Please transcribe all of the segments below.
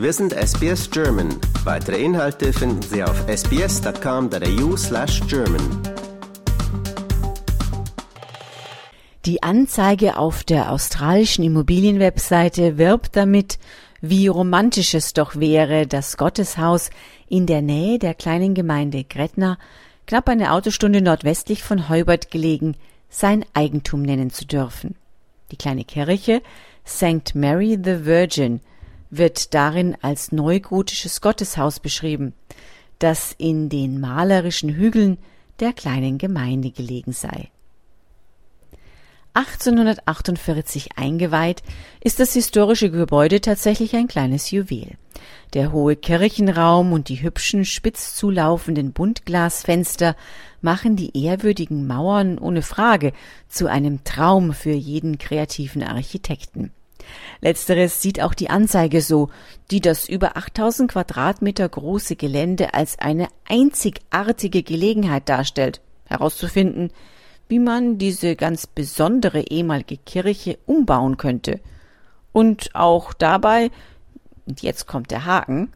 Wir sind SBS German. Weitere Inhalte finden Sie auf sbs.com.au slash German. Die Anzeige auf der australischen Immobilienwebseite wirbt damit, wie romantisch es doch wäre, das Gotteshaus in der Nähe der kleinen Gemeinde Gretna, knapp eine Autostunde nordwestlich von Heubert gelegen, sein Eigentum nennen zu dürfen. Die kleine Kirche St. Mary the Virgin wird darin als neugotisches Gotteshaus beschrieben, das in den malerischen Hügeln der kleinen Gemeinde gelegen sei. 1848 eingeweiht, ist das historische Gebäude tatsächlich ein kleines Juwel. Der hohe Kirchenraum und die hübschen, spitz zulaufenden Buntglasfenster machen die ehrwürdigen Mauern ohne Frage zu einem Traum für jeden kreativen Architekten. Letzteres sieht auch die Anzeige so, die das über 8000 Quadratmeter große Gelände als eine einzigartige Gelegenheit darstellt, herauszufinden, wie man diese ganz besondere ehemalige Kirche umbauen könnte. Und auch dabei, und jetzt kommt der Haken,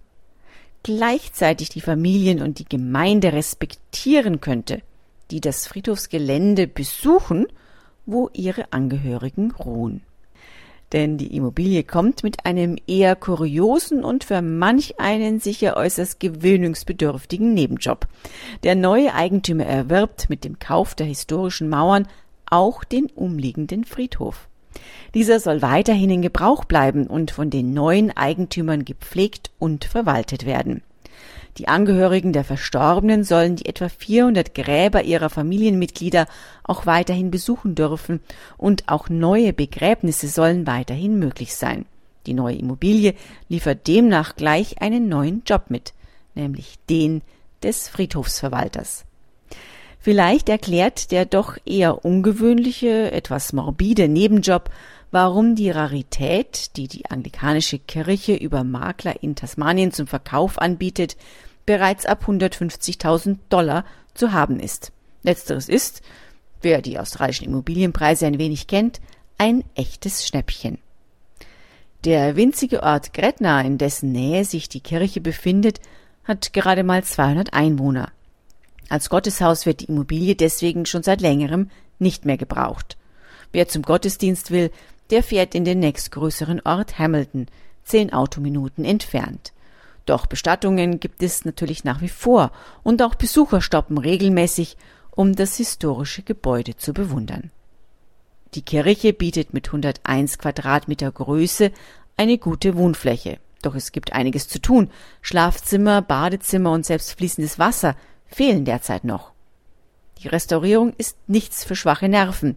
gleichzeitig die Familien und die Gemeinde respektieren könnte, die das Friedhofsgelände besuchen, wo ihre Angehörigen ruhen denn die Immobilie kommt mit einem eher kuriosen und für manch einen sicher äußerst gewöhnungsbedürftigen Nebenjob. Der neue Eigentümer erwirbt mit dem Kauf der historischen Mauern auch den umliegenden Friedhof. Dieser soll weiterhin in Gebrauch bleiben und von den neuen Eigentümern gepflegt und verwaltet werden. Die Angehörigen der Verstorbenen sollen die etwa 400 Gräber ihrer Familienmitglieder auch weiterhin besuchen dürfen und auch neue Begräbnisse sollen weiterhin möglich sein. Die neue Immobilie liefert demnach gleich einen neuen Job mit, nämlich den des Friedhofsverwalters. Vielleicht erklärt der doch eher ungewöhnliche, etwas morbide Nebenjob, warum die Rarität, die die anglikanische Kirche über Makler in Tasmanien zum Verkauf anbietet, bereits ab 150.000 Dollar zu haben ist. Letzteres ist, wer die australischen Immobilienpreise ein wenig kennt, ein echtes Schnäppchen. Der winzige Ort Gretna, in dessen Nähe sich die Kirche befindet, hat gerade mal 200 Einwohner. Als Gotteshaus wird die Immobilie deswegen schon seit längerem nicht mehr gebraucht. Wer zum Gottesdienst will, der fährt in den nächstgrößeren Ort Hamilton, zehn Autominuten entfernt. Doch Bestattungen gibt es natürlich nach wie vor und auch Besucher stoppen regelmäßig, um das historische Gebäude zu bewundern. Die Kirche bietet mit 101 Quadratmeter Größe eine gute Wohnfläche. Doch es gibt einiges zu tun. Schlafzimmer, Badezimmer und selbst fließendes Wasser fehlen derzeit noch. Die Restaurierung ist nichts für schwache Nerven,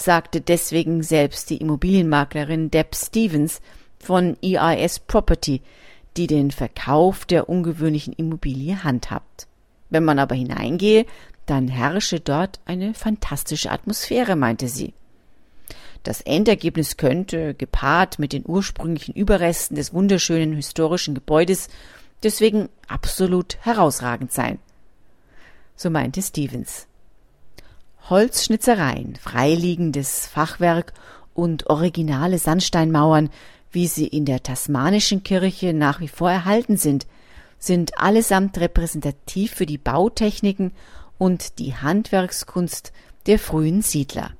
sagte deswegen selbst die Immobilienmaklerin Deb Stevens von EIS Property, die den Verkauf der ungewöhnlichen Immobilie handhabt. Wenn man aber hineingehe, dann herrsche dort eine fantastische Atmosphäre, meinte sie. Das Endergebnis könnte, gepaart mit den ursprünglichen Überresten des wunderschönen historischen Gebäudes, deswegen absolut herausragend sein. So meinte Stevens. Holzschnitzereien, freiliegendes Fachwerk und originale Sandsteinmauern wie sie in der tasmanischen Kirche nach wie vor erhalten sind, sind allesamt repräsentativ für die Bautechniken und die Handwerkskunst der frühen Siedler.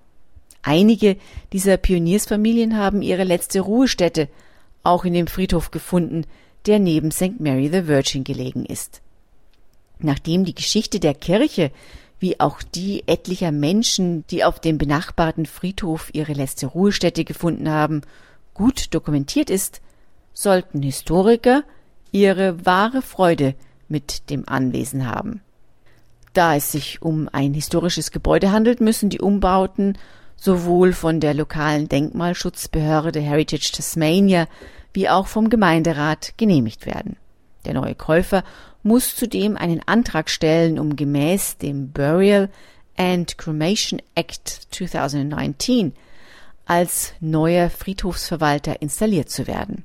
Einige dieser Pioniersfamilien haben ihre letzte Ruhestätte auch in dem Friedhof gefunden, der neben St. Mary the Virgin gelegen ist. Nachdem die Geschichte der Kirche wie auch die etlicher Menschen, die auf dem benachbarten Friedhof ihre letzte Ruhestätte gefunden haben, gut dokumentiert ist, sollten Historiker ihre wahre Freude mit dem Anwesen haben. Da es sich um ein historisches Gebäude handelt, müssen die Umbauten sowohl von der lokalen Denkmalschutzbehörde Heritage Tasmania wie auch vom Gemeinderat genehmigt werden. Der neue Käufer muss zudem einen Antrag stellen, um gemäß dem Burial and Cremation Act 2019 als neuer Friedhofsverwalter installiert zu werden.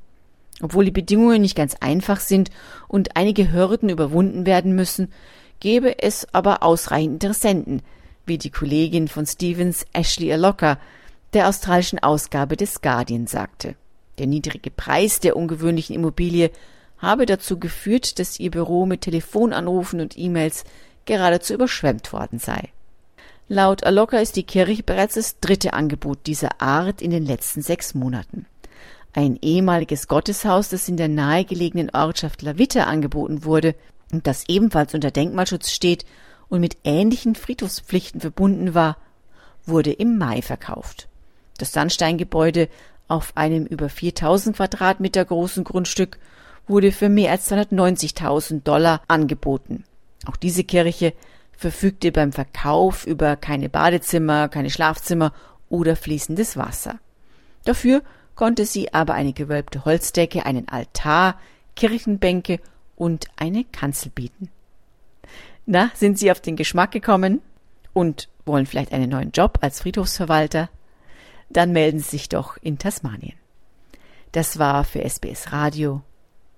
Obwohl die Bedingungen nicht ganz einfach sind und einige Hürden überwunden werden müssen, gäbe es aber ausreichend Interessenten, wie die Kollegin von Stevens Ashley Aloka der australischen Ausgabe des Guardian sagte. Der niedrige Preis der ungewöhnlichen Immobilie habe dazu geführt, dass ihr Büro mit Telefonanrufen und E-Mails geradezu überschwemmt worden sei. Laut Aloka ist die Kirche bereits das dritte Angebot dieser Art in den letzten sechs Monaten. Ein ehemaliges Gotteshaus, das in der nahegelegenen Ortschaft Lavitta angeboten wurde und das ebenfalls unter Denkmalschutz steht und mit ähnlichen Friedhofspflichten verbunden war, wurde im Mai verkauft. Das Sandsteingebäude auf einem über 4000 Quadratmeter großen Grundstück wurde für mehr als 290.000 Dollar angeboten. Auch diese Kirche verfügte beim Verkauf über keine Badezimmer, keine Schlafzimmer oder fließendes Wasser. Dafür konnte sie aber eine gewölbte Holzdecke, einen Altar, Kirchenbänke und eine Kanzel bieten. Na, sind Sie auf den Geschmack gekommen und wollen vielleicht einen neuen Job als Friedhofsverwalter? Dann melden Sie sich doch in Tasmanien. Das war für SBS Radio